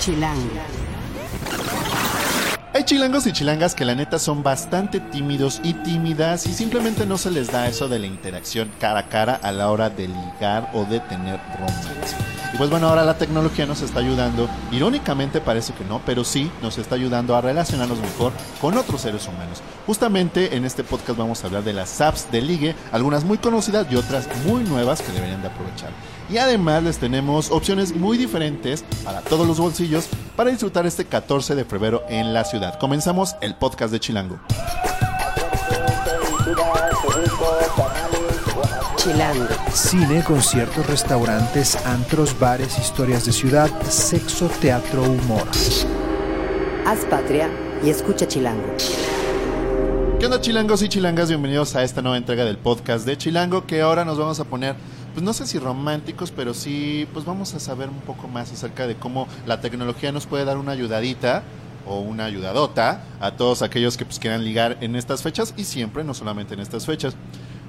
Chilango. Hay chilangos y chilangas que la neta son bastante tímidos y tímidas y simplemente no se les da eso de la interacción cara a cara a la hora de ligar o de tener romance. Y pues bueno, ahora la tecnología nos está ayudando, irónicamente parece que no, pero sí nos está ayudando a relacionarnos mejor con otros seres humanos. Justamente en este podcast vamos a hablar de las apps de ligue, algunas muy conocidas y otras muy nuevas que deberían de aprovechar. Y además les tenemos opciones muy diferentes para todos los bolsillos para disfrutar este 14 de febrero en la ciudad. Comenzamos el podcast de Chilango. Chilango. Cine, conciertos, restaurantes, antros, bares, historias de ciudad, sexo, teatro, humor. Haz patria y escucha Chilango. ¿Qué onda chilangos y chilangas? Bienvenidos a esta nueva entrega del podcast de Chilango que ahora nos vamos a poner, pues no sé si románticos, pero sí, pues vamos a saber un poco más acerca de cómo la tecnología nos puede dar una ayudadita o una ayudadota a todos aquellos que pues quieran ligar en estas fechas y siempre, no solamente en estas fechas.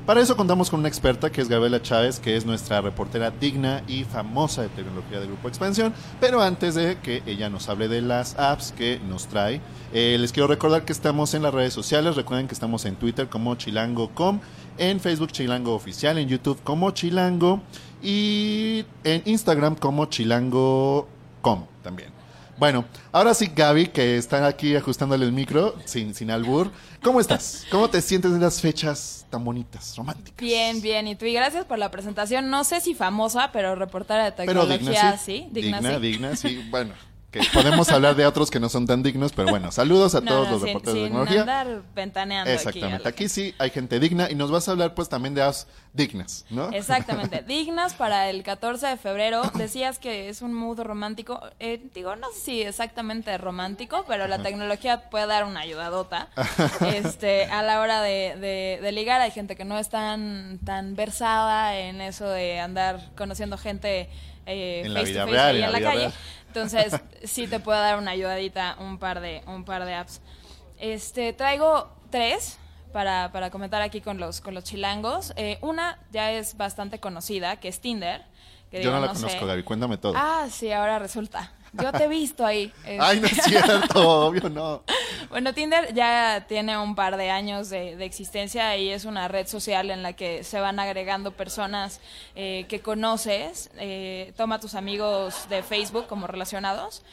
Para eso contamos con una experta que es Gabriela Chávez, que es nuestra reportera digna y famosa de tecnología de Grupo Expansión. Pero antes de que ella nos hable de las apps que nos trae, eh, les quiero recordar que estamos en las redes sociales. Recuerden que estamos en Twitter como chilango.com, en Facebook Chilango Oficial, en YouTube como Chilango y en Instagram como chilango.com también. Bueno, ahora sí, Gaby, que está aquí ajustándole el micro, sin, sin albur. ¿Cómo estás? ¿Cómo te sientes en las fechas tan bonitas, románticas? Bien, bien. Y tú, y gracias por la presentación. No sé si famosa, pero reportera de Pero tecnología, digna, sí. sí. Digna, digna, sí. digna, sí. Bueno, que podemos hablar de otros que no son tan dignos, pero bueno, saludos a No, todos no, los sin, reporteros de sin tecnología. andar ventaneando Exactamente. aquí. la sí hay gente digna y nos vas a hablar pues también de apps dignas, ¿no? Exactamente. Dignas para el 14 de febrero. Decías que es un mood romántico. Eh, digo, no sé si exactamente romántico, pero la tecnología puede dar una ayudadota. este, a la hora de, de- de ligar, hay gente que no es tan, tan versada en eso de andar conociendo gente eh, En la face vida to face real, ahí en la la, calle. real. Entonces, sí te puede dar una ayudadita un par de, un par de apps. Este, traigo tres para, para comentar aquí con los, con los chilangos. Eh, una ya es bastante conocida, que es Tinder. Que Yo digo, no la sé. conozco, Gaby, cuéntame todo. Ah, sí, ahora resulta. Yo te he visto ahí. Ay, no es cierto, obvio no. Bueno, Tinder ya tiene un par de años de, de existencia y es una red social en la que se van agregando personas eh, que conoces. eh, toma tus amigos de Facebook como relacionados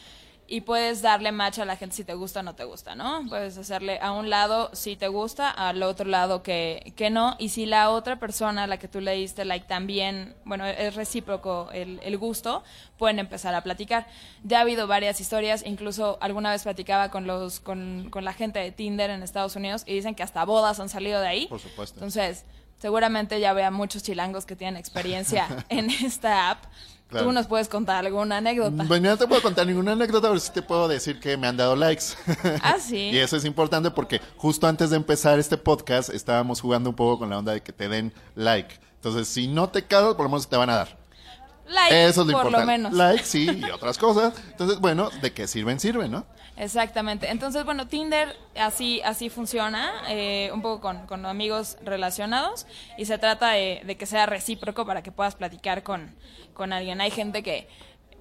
y puedes darle match a la gente si te gusta o no te gusta, ¿no? Puedes hacerle a un lado si te gusta, al otro lado que, que no. Y si la otra persona a la que tú le diste like también, bueno, es recíproco el, el gusto, pueden empezar a platicar. Ya ha habido varias historias, incluso alguna vez platicaba con los con, con la gente de Tinder en Estados Unidos y dicen que hasta bodas han salido de ahí. Por supuesto. Entonces, seguramente ya vea muchos chilangos que tienen experiencia en esta app. Claro. Tú nos puedes contar alguna anécdota. Bueno, no te puedo contar ninguna anécdota, pero sí te puedo decir que me han dado likes. Ah, sí. Y eso es importante porque justo antes de empezar este podcast estábamos jugando un poco con la onda de que te den like. Entonces, si no te cago, por lo menos te van a dar. Like, Eso es lo por importante. lo menos. Like, sí, y otras cosas. Entonces, bueno, de qué sirven, sirven, ¿no? Exactamente. Entonces, bueno, Tinder así, así funciona, eh, un poco con, con amigos relacionados, y se trata de, de que sea recíproco para que puedas platicar con, con alguien. Hay gente que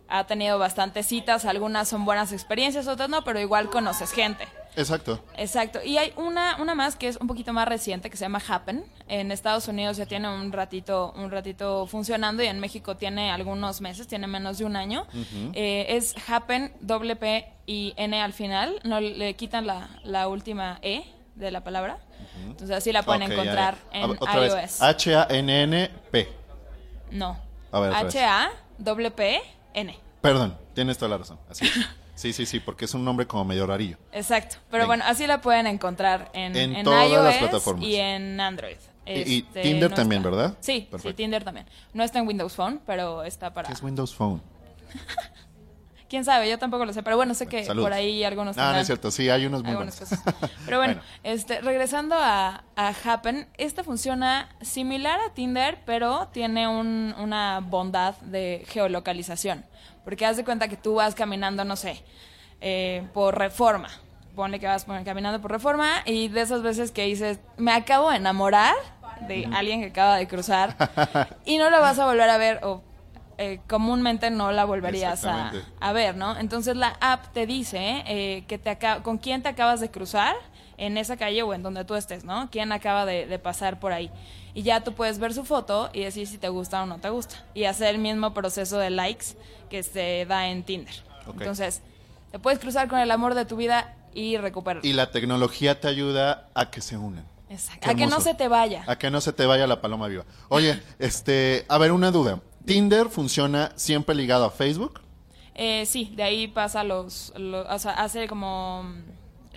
ha tenido bastantes citas, algunas son buenas experiencias, otras no, pero igual conoces gente. Exacto. Exacto. Y hay una, una más que es un poquito más reciente que se llama Happen. En Estados Unidos ya tiene un ratito, un ratito funcionando y en México tiene algunos meses, tiene menos de un año. Eh, es Happen, doble P y N al final. No le quitan la, la última E de la palabra. Entonces así la pueden encontrar ya. En otra iOS. H-A-N-N-P. no. A ver, otra vez. H-A, doble P, N. Perdón, tienes toda la razón. Así es. Sí, sí, sí, porque es un nombre como medio rarillo. Exacto. Pero Venga. bueno, así la pueden encontrar en, En en todas las iOS plataformas. y en Android. Y- y Este, Tinder no también, está- ¿verdad? Sí, sí. Tinder también. No está en Windows Phone, pero está para... ¿Qué es Windows Phone? ¿Quién sabe? Yo tampoco lo sé, pero bueno, sé que Saludos. por ahí algunos No, no es cierto, sí, hay unos muy buenos. cosas. Pero bueno, Bueno. este, regresando a, a Happen, esta funciona similar a Tinder, pero tiene un- una bondad de geolocalización. Porque haz de cuenta que tú vas caminando, no sé, eh, por reforma. Ponle que vas caminando por reforma y de esas veces que dices, me acabo de enamorar de alguien que acaba de cruzar y no lo vas a volver a ver o eh, comúnmente no la volverías a, ver, ¿no? Entonces la app te dice eh, que te con quién te acabas de cruzar en esa calle o en donde tú estés, ¿no? Quién acaba de, de pasar por ahí. Y ya tú puedes ver su foto y decir si te gusta o no te gusta. Y hacer el mismo proceso de likes que se da en Tinder. Entonces, te puedes cruzar con el amor de tu vida y recuperarlo. Y la tecnología te ayuda a que se unan. Exacto. A que no se te vaya. A que no se te vaya la paloma viva. Oye, este, a ver, una duda. ¿Tinder funciona siempre ligado a Facebook? Eh, sí, de ahí pasa los, los- o sea, hace como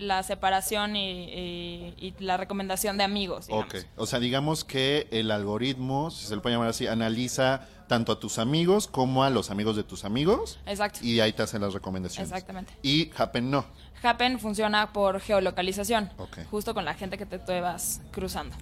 la separación y, y- y la recomendación de amigos. Digamos. Ok. O sea, digamos que el algoritmo, si se le puede llamar así, analiza tanto a tus amigos como a los amigos de tus amigos. Exacto. Y ahí te hacen las recomendaciones. Exactamente. Y Happen no. Happen funciona por geolocalización, Ok. justo con la gente que te, te vas cruzando.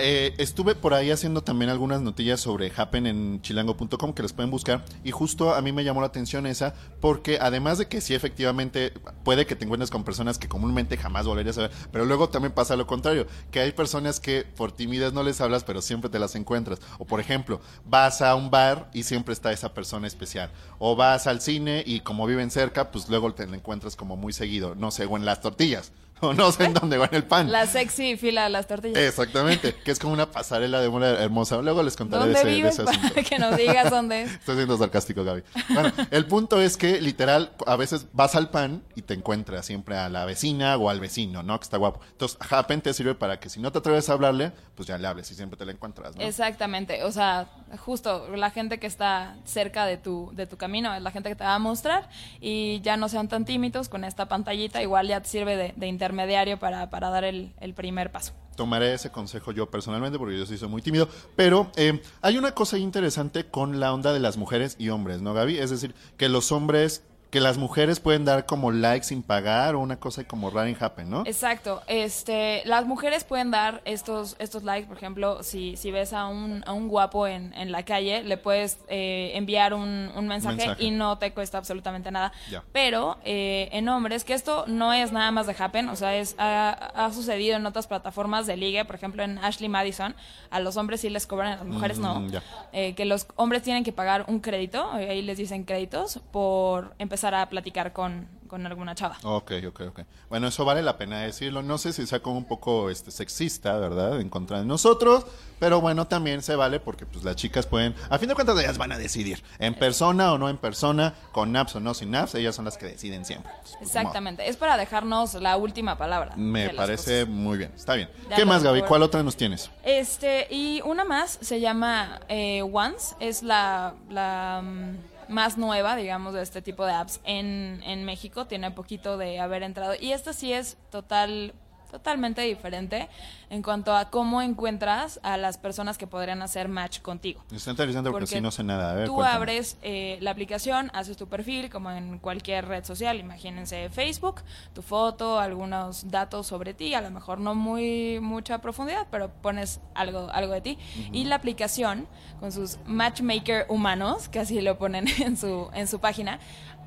Eh, estuve por ahí haciendo también algunas notillas sobre Happen en chilango.com que les pueden buscar y justo a mí me llamó la atención esa porque además de que sí efectivamente puede que te encuentres con personas que comúnmente jamás volverías a ver, pero luego también pasa lo contrario, que hay personas que por timidez no les hablas pero siempre te las encuentras. O por ejemplo, vas a un bar y siempre está esa persona especial. O vas al cine y como viven cerca, pues luego te la encuentras como muy seguido, no sé, o en las tortillas. O no sé en dónde va en el pan. La sexy fila de las tortillas. Exactamente, que es como una pasarela de moda hermosa. Luego les contaré de ¿Dónde de ese para asunto. que nos digas dónde es? Estoy siendo sarcástico, Gaby. Bueno, el punto es que literal, a veces vas al pan y te encuentras siempre a la vecina o al vecino, ¿no? Que está guapo. Entonces, Happen te sirve para que si no te atreves a hablarle, pues ya le hables y siempre te la encuentras, ¿no? Exactamente, o sea, justo la gente que está cerca de tu, de tu camino es la gente que te va a mostrar y ya no sean tan tímidos con esta pantallita, igual ya te sirve de, de intermediario para, para dar el, primer paso. Tomaré ese consejo yo personalmente porque yo sí soy muy tímido. Pero eh, hay una cosa interesante con la onda de las mujeres y hombres, ¿no, Gaby? Es decir, que los hombres, que las mujeres pueden dar como likes sin pagar o una cosa como rara en Happen, ¿no? Exacto, este, las mujeres pueden dar estos, estos likes, por ejemplo, si, si ves a un, a un guapo en, en la calle, le puedes eh, enviar un, un mensaje, Mensaje. y no te cuesta absolutamente nada. Pero eh, en hombres, que esto no es nada más de Happen, o sea, es, ha, ha sucedido en otras plataformas de ligue, por ejemplo en Ashley Madison, a los hombres sí les cobran, a las mujeres no. Mm, ya. Eh, que los hombres tienen que pagar un crédito, eh, ahí les dicen créditos, por empezar a platicar con, con alguna chava. Ok, ok, ok. Bueno, eso vale la pena decirlo. No sé si sea como un poco este, sexista, ¿verdad? En contra de nosotros, pero bueno, también se vale porque pues las chicas pueden, a fin de cuentas ellas van a decidir, en persona o no en persona, con apps o no sin apps, ellas son las que deciden siempre. Entonces, pues, Exactamente, es para dejarnos la última palabra. Me parece muy bien, está bien. Ya ¿Qué más, Gaby? ¿Cuál otra nos tienes? Este, y una más se llama eh, Once, es la, la mm, más nueva, digamos, de este tipo de apps en, en México, tiene poquito de haber entrado, y esta sí es total totalmente diferente en cuanto a cómo encuentras a las personas que podrían hacer match contigo. Está interesante porque, sí no sé nada. A ver, tú cuéntame. abres eh, la aplicación, haces tu perfil como en cualquier red social, imagínense Facebook, tu foto, algunos datos sobre ti, a lo mejor no muy mucha profundidad, pero pones algo, algo de ti. Y la aplicación, con sus matchmaker humanos, que así lo ponen en su, en su página,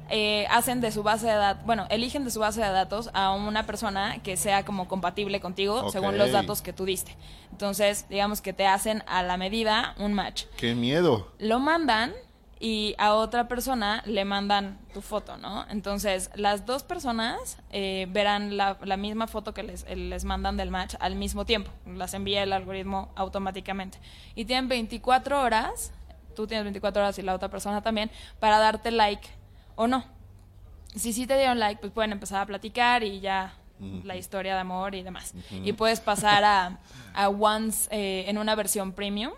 eh, hacen de su base de datos, bueno, eligen de su base de datos a una persona que sea como compatible contigo según los datos que tú diste. Entonces, digamos que te hacen a la medida un match ¡Qué miedo! lo mandan y a otra persona le mandan tu foto, ¿no? Entonces, las dos personas eh, verán la, la misma foto que les, les mandan del match al mismo tiempo. Las envía el algoritmo automáticamente. Y tienen 24 horas, tú tienes 24 horas y la otra persona también, para darte like o no. Si sí te dieron like, pues pueden empezar a platicar y ya la historia de amor y demás. Y puedes pasar a, a Once eh, en una versión premium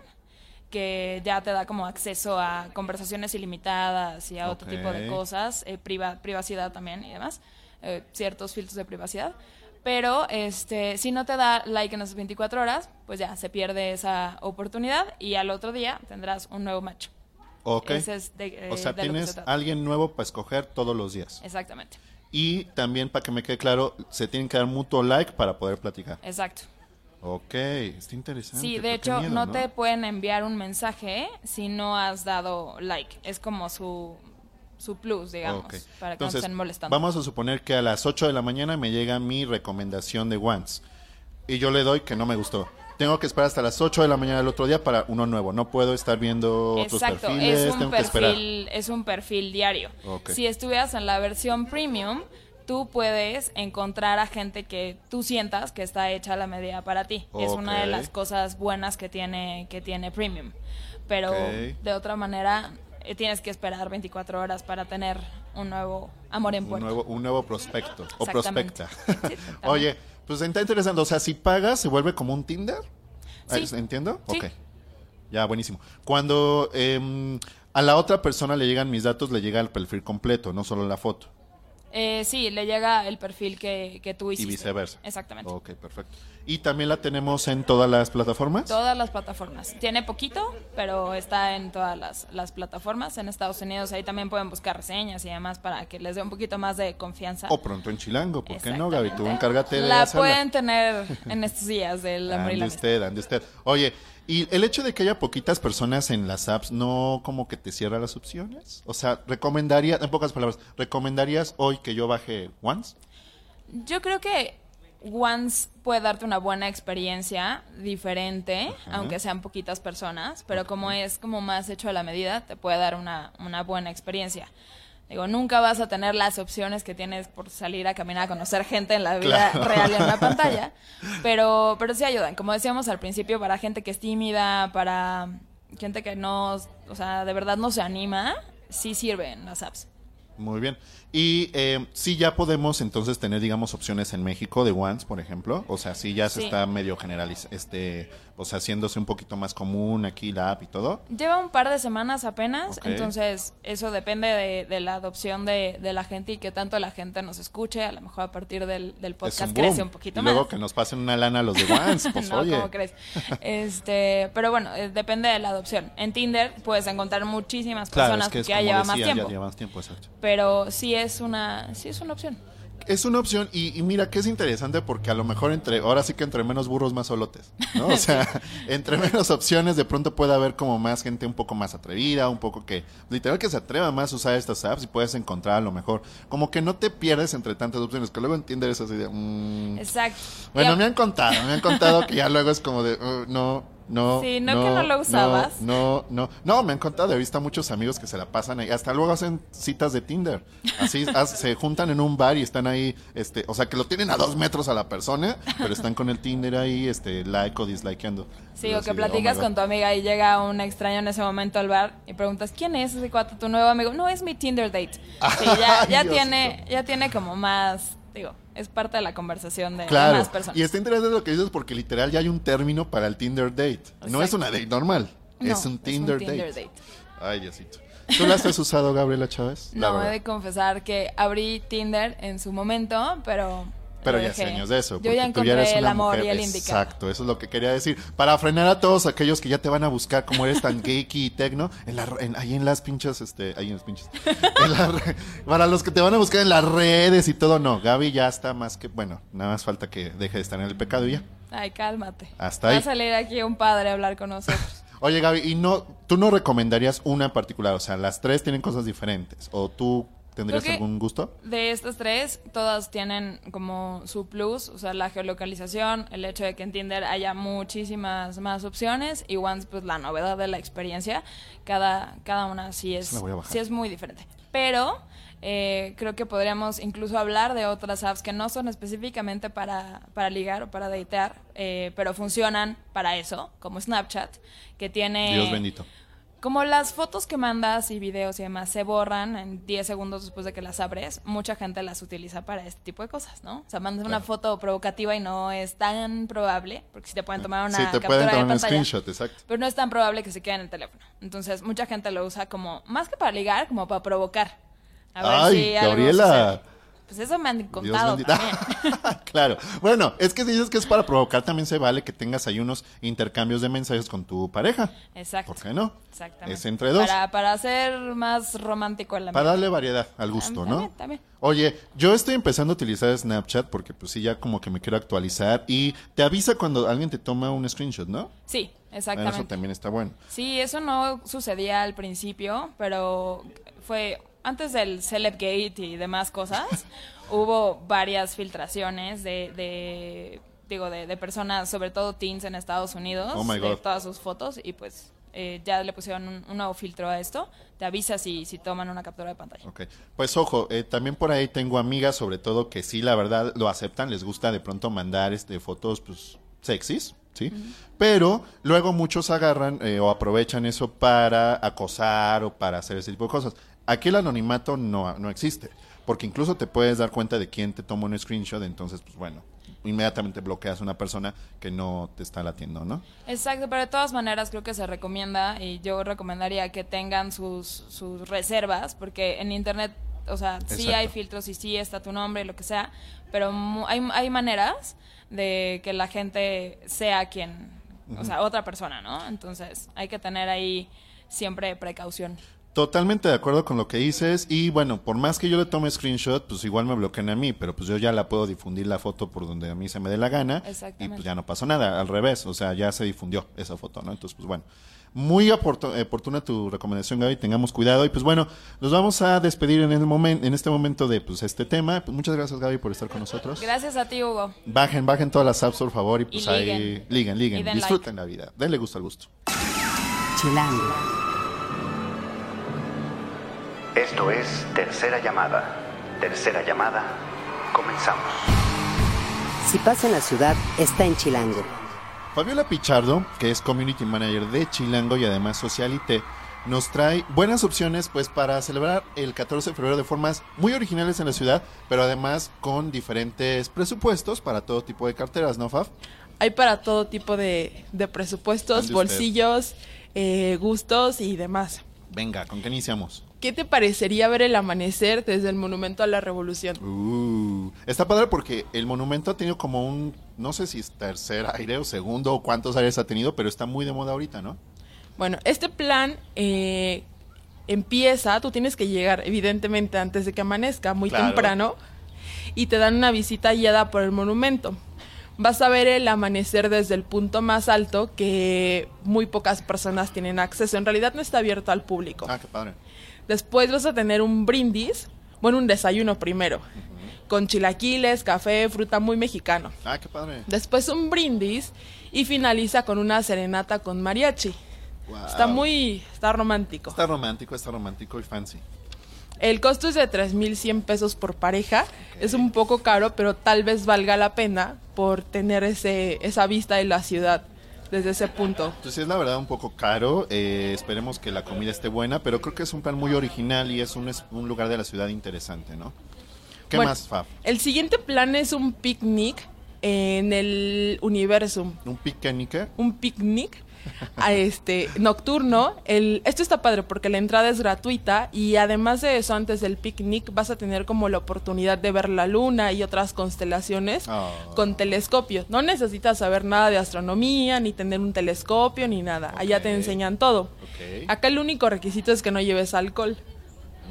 que ya te da como acceso a conversaciones ilimitadas y a otro tipo de cosas, eh, priva- privacidad también y demás, eh, ciertos filtros de privacidad. Pero este, si no te da like en esas 24 horas, pues ya se pierde esa oportunidad y al otro día tendrás un nuevo match. Ok. Ese es de- eh, o sea, de tienes alguien nuevo para escoger todos los días. Exactamente, Y también, para que me quede claro, se tienen que dar mutuo like para poder platicar. exacto. Ok, está interesante. Sí, de hecho, miedo, no, te pueden enviar un mensaje si no has dado like. Es como su, su plus, digamos, Ok. para que no Entonces, estén molestando. vamos a suponer que a las 8 de la mañana me llega mi recomendación de Once. Y yo le doy que no me gustó. Tengo que esperar hasta las 8 de la mañana del otro día para uno nuevo. No puedo estar viendo otros Exacto, perfiles, es un tengo que esperar. perfil, es un perfil diario. Si estuvieras en la versión premium, tú puedes encontrar a gente que tú sientas que está hecha a la medida para ti. Es una de las cosas buenas que tiene que tiene premium. Pero de otra manera eh, tienes que esperar 24 horas para tener un nuevo amor en Un puerto. nuevo, un nuevo prospecto o prospecta. Sí. Oye, pues está interesante. O sea, si pagas, se vuelve como un Tinder. Sí. ¿Entiendo? Sí. Ok. Ya, buenísimo. Cuando em, a la otra persona le llegan mis datos, le llega el perfil completo, no solo la foto. Eh, sí, le llega el perfil que, que tú Y hiciste. viceversa. Exactamente. Ok, perfecto. Y también la tenemos en todas las plataformas. Todas las plataformas. Tiene poquito, pero está en todas las, las plataformas. En Estados Unidos ahí también pueden buscar reseñas y demás para que les dé un poquito más de confianza. O pronto en Chilango, ¿por qué no, Gaby? Tú encárgate de La hacerla. pueden tener en estos días del amor y Ande la usted, ande usted. Oye, ¿y el hecho de que haya poquitas personas en las apps no como que te cierra las opciones? O sea, recomendaría, en pocas palabras, ¿recomendarías hoy que yo baje Once? Yo creo que Once puede darte una buena experiencia diferente, aunque sean poquitas personas, pero como es como más hecho a la medida, te puede dar una, una buena experiencia. Digo, nunca vas a tener las opciones que tienes por salir a caminar a conocer gente en la vida Claro. real en una pantalla, pero, pero sí ayudan. Como decíamos al principio, para gente que es tímida, para gente que no, o sea, de verdad no se anima, sí sirven las apps. Muy bien. Y eh, sí ya podemos entonces tener, digamos, opciones en México de Once, por ejemplo. O sea, sí ya se Sí. está medio generalizando, este, o sea, haciéndose un poquito más común aquí la app y todo. Lleva un par de semanas apenas, entonces eso depende de, de la adopción de, de la gente y que tanto la gente nos escuche. A lo mejor a partir del, del podcast un crece un poquito y luego más. que nos pasen una lana a los de Once, pues no, oye. ¿cómo crees? Este, pero bueno, eh, depende de la adopción. En Tinder puedes encontrar muchísimas Claro, personas es que que ya lleva más tiempo. ya lleva más tiempo, exacto. Pero sí es una, sí es una opción. Es una opción y, y mira que es interesante porque a lo mejor entre, ahora sí que entre menos burros más solotes, ¿no? O sea, entre menos opciones de pronto puede haber como más gente un poco más atrevida, un poco que, literal que se atreva más a usar estas apps y puedes encontrar a lo mejor, como que no te pierdes entre tantas opciones, que luego entiendes así de, mm. Exacto. bueno, me han contado, me han contado que ya luego es como de, uh, no, no. Sí, no que no lo usabas. No, no, no, me han contado, he visto a muchos amigos que se la pasan ahí, hasta luego hacen citas de Tinder, así se juntan en un bar y están ahí, este, o sea que lo tienen a dos metros a la persona, pero están con el Tinder ahí, este, like o dislikeando. Sí, o que de, oh platicas God. con tu amiga y llega un extraño en ese momento al bar y preguntas, ¿quién es ese cuate, tu nuevo amigo? No, es mi Tinder date. Sí, ya, ya tiene, ya tiene como más, digo, es parte de la conversación de, Claro, más personas. y está interesante lo que dices porque literal ya hay un término para el Tinder date. No es una date normal, No, es un Tinder, Tinder date. date. Ay, Diosito. ¿Tú las has usado, Gabriela Chávez? No, he de confesar que abrí Tinder en su momento, pero... Pero ya hace años de eso. Yo ya tú encontré eres el una amor mujer- y el indicado. Exacto, eso es lo que quería decir. Para frenar a todos aquellos que ya te van a buscar como eres tan geeky y tecno, en la, en- ahí en las pinches, este, ahí en las pinches. en la re- para los que te van a buscar en las redes y todo, no. Gaby ya está más que, bueno, nada más falta que deje de estar en el pecado y ya. Ay, cálmate. Hasta Va ahí. a salir aquí un padre a hablar con nosotros. Oye, Gaby, ¿y no, tú no recomendarías una en particular? O sea, las tres tienen cosas diferentes. ¿O tú tendrías algún gusto? De estas tres, todas tienen como su plus, o sea, la geolocalización, el hecho de que en Tinder haya muchísimas más opciones y Once, pues la novedad de la experiencia, cada, cada una sí es, sí es muy diferente. Pero eh, creo que podríamos incluso hablar de otras apps que no son específicamente para, para ligar o para datear, eh, pero funcionan para eso, como Snapchat, que tiene... Dios bendito. Como las fotos que mandas y videos y demás se borran en 10 segundos después de que las abres, mucha gente las utiliza para este tipo de cosas, ¿no? O sea, mandas una foto provocativa y no es tan probable, porque si te pueden tomar una sí, te captura pueden de tomar un pantalla, screenshot, exacto. pero no es tan probable que se quede en el teléfono. Entonces, mucha gente lo usa como, más que para ligar, como para provocar. A ver Ay, si Gabriela. Pues eso me han contado también. claro. Bueno, es que si dices que es para provocar, también se vale que tengas ahí unos intercambios de mensajes con tu pareja. Exacto. ¿Por qué no? Exactamente. Es entre dos. Para, para hacer más romántico el Para ambiente. darle variedad al gusto, ¿no? También, también. Oye, yo estoy empezando a utilizar Snapchat porque pues sí, ya como que me quiero actualizar y te avisa cuando alguien te toma un screenshot, ¿no? Sí, Bueno, exactamente. eso también está bueno. Sí, eso no sucedía al principio, pero fue antes del Celebgate y demás cosas. hubo varias filtraciones de, de digo, de, de personas, sobre todo teens en Estados Unidos, Oh, de todas sus fotos y pues eh, ya le pusieron un, un nuevo filtro a esto. Te avisa si, si toman una captura de pantalla. Ok. Pues ojo, eh, también por ahí tengo amigas, sobre todo, que sí, la verdad, lo aceptan, les gusta de pronto mandar este fotos, pues, sexys, ¿sí? Pero luego muchos agarran eh, o aprovechan eso para acosar o para hacer ese tipo de cosas. Aquí el anonimato no, no existe, porque incluso te puedes dar cuenta de quién te toma un screenshot, entonces, pues bueno, inmediatamente bloqueas a una persona que no te está latiendo, ¿no? Exacto, pero de todas maneras creo que se recomienda y yo recomendaría que tengan sus, sus reservas, porque en internet, o sea, sí hay filtros y sí está tu nombre y lo que sea, pero hay, hay maneras de que la gente sea quien, o sea, otra persona, ¿no? Entonces hay que tener ahí siempre precaución. Totalmente de acuerdo con lo que dices y bueno, por más que yo le tome screenshot, pues igual me bloquean a mí, pero pues yo ya la puedo difundir la foto por donde a mí se me dé la gana y pues ya no pasó nada, al revés, o sea, ya se difundió esa foto, ¿no? Entonces, pues bueno, muy oportu- oportuna tu recomendación, Gaby, tengamos cuidado y pues bueno, nos vamos a despedir en el momento en este momento de pues este tema. Pues muchas gracias, Gaby, por estar con nosotros. Gracias a ti, Hugo. Bajen, bajen todas las apps, por favor, y pues Y ahí liguen. liguen, liguen, Y den disfruten la vida. Denle gusto al gusto. Chilango. Esto es Tercera Llamada. Tercera Llamada. Comenzamos. Si pasa en la ciudad, está en Chilango. Fabiola Pichardo, que es Community Manager de Chilango y además Socialite, nos trae buenas opciones pues para celebrar el 14 de febrero de formas muy originales en la ciudad, pero además con diferentes presupuestos para todo tipo de carteras, ¿no, Fab? Hay para todo tipo de, de presupuestos, bolsillos, eh, gustos y demás. Venga, ¿con qué iniciamos? ¿Qué te parecería ver el amanecer desde el Monumento a la Revolución? Uh, está padre porque el monumento ha tenido como un, no sé si es tercer aire o segundo o cuántos aires ha tenido, pero está muy de moda ahorita, ¿no? Bueno, este plan eh, empieza, tú tienes que llegar evidentemente antes de que amanezca, muy Claro. temprano, y te dan una visita guiada por el monumento. Vas a ver el amanecer desde el punto más alto que muy pocas personas tienen acceso. En realidad no está abierto al público. Ah, qué padre. Después vas a tener un brindis, bueno, un desayuno primero, con chilaquiles, café, fruta muy mexicano. Ah, qué padre. Después un brindis y finaliza con una serenata con mariachi. Wow. Está muy, está romántico. Está romántico, está romántico y fancy. El costo es de 3.100 pesos por pareja. Es un poco caro, pero tal vez valga la pena por tener ese, esa vista de la ciudad desde ese punto. Entonces sí es la verdad un poco caro, eh, esperemos que la comida esté buena, pero creo que es un plan muy original y es un, es un lugar de la ciudad interesante, ¿no? ¿Qué Bueno, más, Fab? El siguiente plan es un picnic en el Universum. ¿Un picnic? un picnic a este nocturno. El, esto está padre porque la entrada es gratuita y además de eso, antes del picnic vas a tener como la oportunidad de ver la luna y otras constelaciones Ah. con telescopios. No necesitas saber nada de astronomía, ni tener un telescopio, ni nada. Allá te enseñan todo. Acá el único requisito es que no lleves alcohol.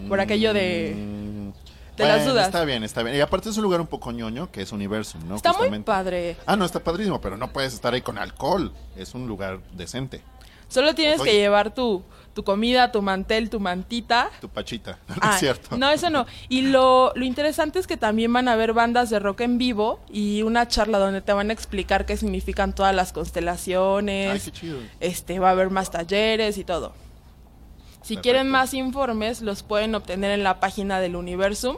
Por aquello de... Las bueno, dudas. Está bien, está bien. Y aparte es un lugar un poco ñoño, que es Universum, ¿no? Está muy Justamente. padre. Ah, no, está padrísimo, pero no puedes estar ahí con alcohol. Es un lugar decente. Solo tienes Oye. que llevar tu, tu comida, tu mantel, tu mantita. Tu pachita, no, Ah, es cierto. No, eso no. Y lo, lo interesante es que también van a haber bandas de rock en vivo y una charla donde te van a explicar qué significan todas las constelaciones. Ay, qué chido. Este, va a haber más talleres y todo. Si Perfecto. quieren más informes, los pueden obtener en la página del Universum,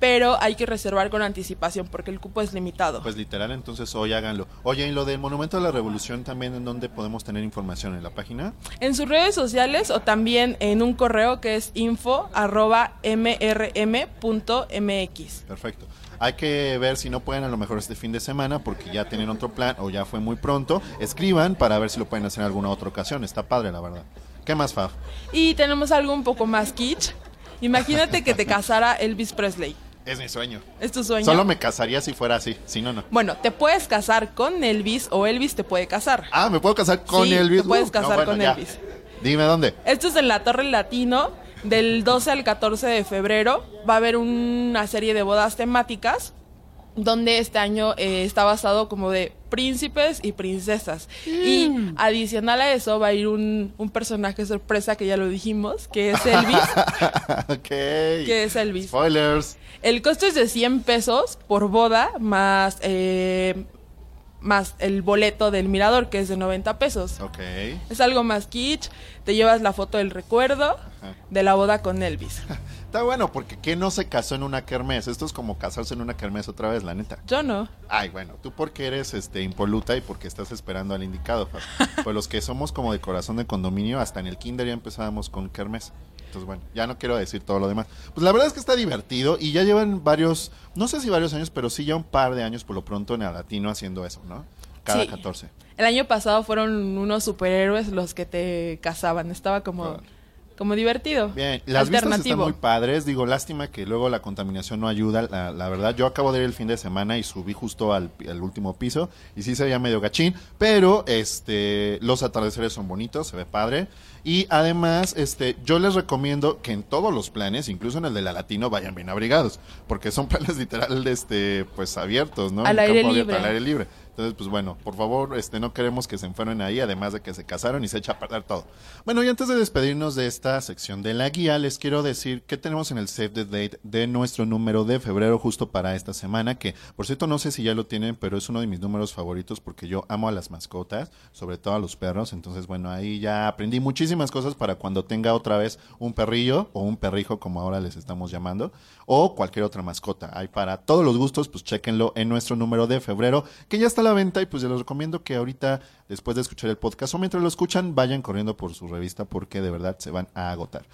pero hay que reservar con anticipación porque el cupo es limitado. Pues literal, entonces hoy háganlo. Oye, y lo del Monumento a la Revolución también, ¿en dónde podemos tener información? ¿En la página? En sus redes sociales o también en un correo que es info arroba mrm.mx. Perfecto. Hay que ver si no pueden a lo mejor este fin de semana porque ya tienen otro plan o ya fue muy pronto. Escriban para ver si lo pueden hacer en alguna otra ocasión. Está padre, la verdad. ¿Qué más, Faf? Y tenemos algo un poco más kitsch. Imagínate que te casara Elvis Presley. Es mi sueño. ¿Es tu sueño? Solo me casaría si fuera así, si no, no. Bueno, te puedes casar con Elvis o Elvis te puede casar. Ah, ¿me puedo casar con Sí, Elvis? te puedes Uh, no, casar bueno, con ya. Elvis. Dime dónde. Esto es en la Torre Latino. Del 12 al 14 de febrero va a haber una serie de bodas temáticas donde este año eh, está basado como de príncipes y princesas. Y adicional a eso va a ir un, un personaje sorpresa que ya lo dijimos, que es Elvis. ok. que es Elvis. Spoilers. El costo es de 100 pesos por boda, más eh, más el boleto del mirador, que es de 90 pesos. Ok. Es algo más kitsch, te llevas la foto del recuerdo de la boda con Elvis. Está bueno, porque ¿qué no se casó en una kermés? Esto es como casarse en una kermés otra vez, la neta. Yo no. Ay, bueno, tú porque eres este impoluta y porque estás esperando al indicado, Fab. Pues los que somos como de corazón de condominio, hasta en el kinder ya empezábamos con kermés. Entonces, bueno, ya no quiero decir todo lo demás. Pues la verdad es que está divertido y ya llevan varios, no sé si varios años, pero sí ya un par de años por lo pronto en el latino haciendo eso, ¿no? Cada Sí. 14. El año pasado fueron unos superhéroes los que te casaban. Estaba como, Claro. Como divertido. Bien, las vistas están muy padres. Digo, lástima que luego la contaminación no ayuda. La, la verdad, yo acabo de ir el fin de semana y subí justo al, al último piso y sí se veía medio gachín, pero este, los atardeceres son bonitos, se ve padre. Y además, este, yo les recomiendo que en todos los planes, incluso en el de la Latino, vayan bien abrigados, porque son planes literal, este, pues abiertos, ¿no? Al aire abierto, libre. al aire libre. Entonces, pues bueno, por favor, este, no queremos que se enfermen ahí, además de que se casaron y se echa a perder todo. Bueno, y antes de despedirnos de esta sección de la guía, les quiero decir que tenemos en el Save the Date de nuestro número de febrero justo para esta semana, que por cierto no sé si ya lo tienen, pero es uno de mis números favoritos porque yo amo a las mascotas, sobre todo a los perros. Entonces, bueno, ahí ya aprendí muchísimas cosas para cuando tenga otra vez un perrillo o un perrijo, como ahora les estamos llamando, o cualquier otra mascota. Hay para todos los gustos, pues chéquenlo en nuestro número de febrero, que ya está a venta y pues les recomiendo que ahorita, después de escuchar el podcast o mientras lo escuchan, vayan corriendo por su revista porque de verdad se van a agotar.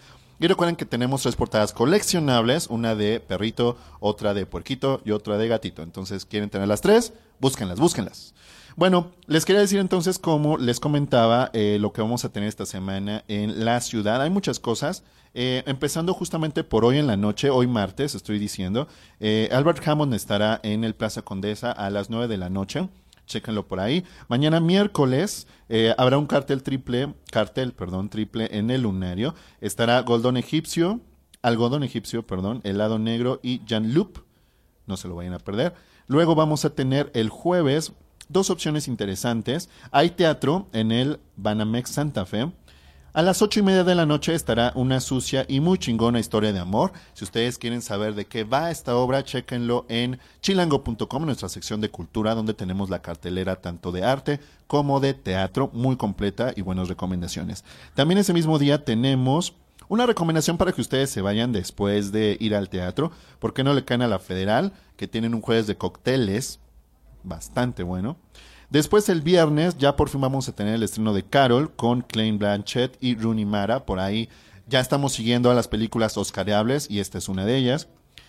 Y recuerden que tenemos tres portadas coleccionables, una de perrito, otra de puerquito y otra de gatito. Entonces, ¿quieren tener las tres? Búsquenlas, búsquenlas. Bueno, les quería decir entonces, como les comentaba, eh, lo que vamos a tener esta semana en la ciudad. Hay muchas cosas, eh, empezando justamente por hoy en la noche, hoy martes, estoy diciendo. eh, Albert Hammond estará en el Plaza Condesa a las 9 de la noche. Chéquenlo por ahí. Mañana miércoles eh, habrá un cartel triple, cartel, perdón, triple en el lunario. Estará Goldón Egipcio, Algodón Egipcio, perdón, Helado Negro y Jan Loop. No se lo vayan a perder. Luego vamos a tener el jueves dos opciones interesantes. Hay teatro en el Banamex Santa Fe. A las ocho y media de la noche estará una sucia y muy chingona historia de amor. Si ustedes quieren saber de qué va esta obra, chéquenlo en chilango.com, nuestra sección de cultura, donde tenemos la cartelera tanto de arte como de teatro, muy completa y buenas recomendaciones. También ese mismo día tenemos una recomendación para que ustedes se vayan después de ir al teatro. ¿Por qué no le caen a la federal? Que tienen un jueves de cócteles bastante bueno. Después el viernes ya por fin vamos a tener el estreno de Carol con Klein Blanchett y Rooney Mara. Por ahí ya estamos siguiendo a las películas oscariables y esta es una de ellas.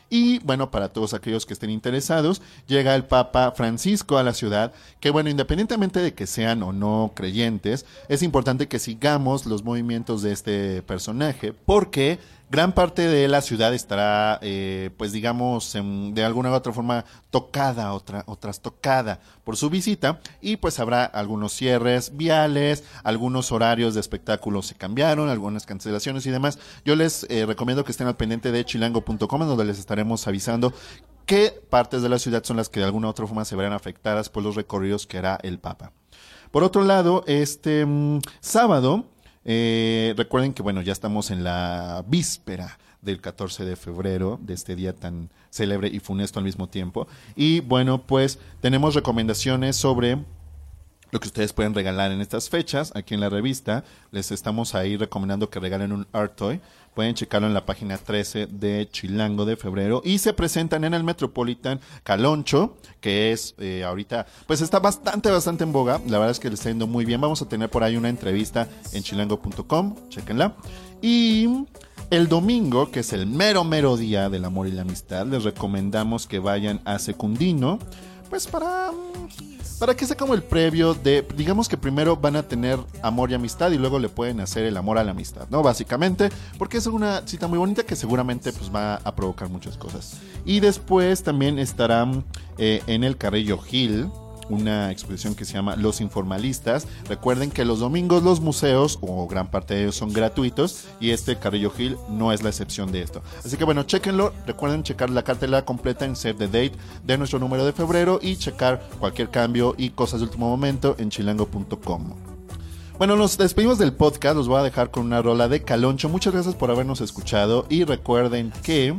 Y bueno, para todos aquellos que estén interesados, llega el Papa Francisco a la ciudad, que bueno, independientemente de que sean o no creyentes, es importante que sigamos los movimientos de este personaje, porque gran parte de la ciudad estará, eh, pues digamos, en- de alguna u otra forma tocada otra, o trastocada por su visita y pues habrá algunos cierres viales, algunos horarios de espectáculos se cambiaron, algunas cancelaciones y demás. Yo les eh, recomiendo que estén al pendiente de chilango.com donde les estaremos avisando qué partes de la ciudad son las que de alguna u otra forma se verán afectadas por los recorridos que hará el Papa. Por otro lado, este mm, sábado, eh, recuerden que bueno, ya estamos en la víspera del 14 de febrero, de este día tan célebre y funesto al mismo tiempo. Y bueno, pues tenemos recomendaciones sobre lo que ustedes pueden regalar en estas fechas. Aquí en la revista les estamos ahí recomendando que regalen un art toy. Pueden checarlo en la página 13 de Chilango de febrero. Y se presentan en el Metropolitan Caloncho, que es eh, ahorita, pues está bastante, bastante en boga. La verdad es que le está yendo muy bien. Vamos a tener por ahí una entrevista en chilango.com. Chequenla. Y el domingo, que es el mero, mero día del amor y la amistad, les recomendamos que vayan a Secundino. Pues para para que sea como el previo de, digamos que primero van a tener amor y amistad y luego le pueden hacer el amor a la amistad, ¿no? Básicamente, porque es una cita muy bonita que seguramente pues va a provocar muchas cosas. Y después también estarán eh, en el Carrillo Hill una exposición que se llama Los Informalistas. Recuerden que los domingos los museos, o gran parte de ellos, son gratuitos y este Carrillo Hill no es la excepción de esto. Así que bueno, chequenlo. Recuerden checar la cartela completa en Save the Date de nuestro número de febrero y checar cualquier cambio y cosas de último momento en chilango.com. Bueno, nos despedimos del podcast. Los voy a dejar con una rola de Caloncho. Muchas gracias por habernos escuchado y recuerden que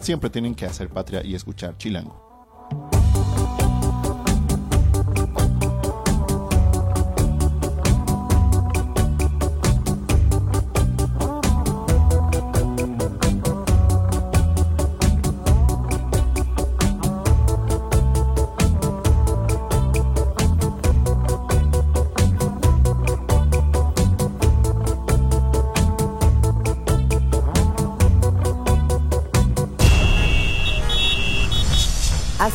siempre tienen que hacer patria y escuchar Chilango.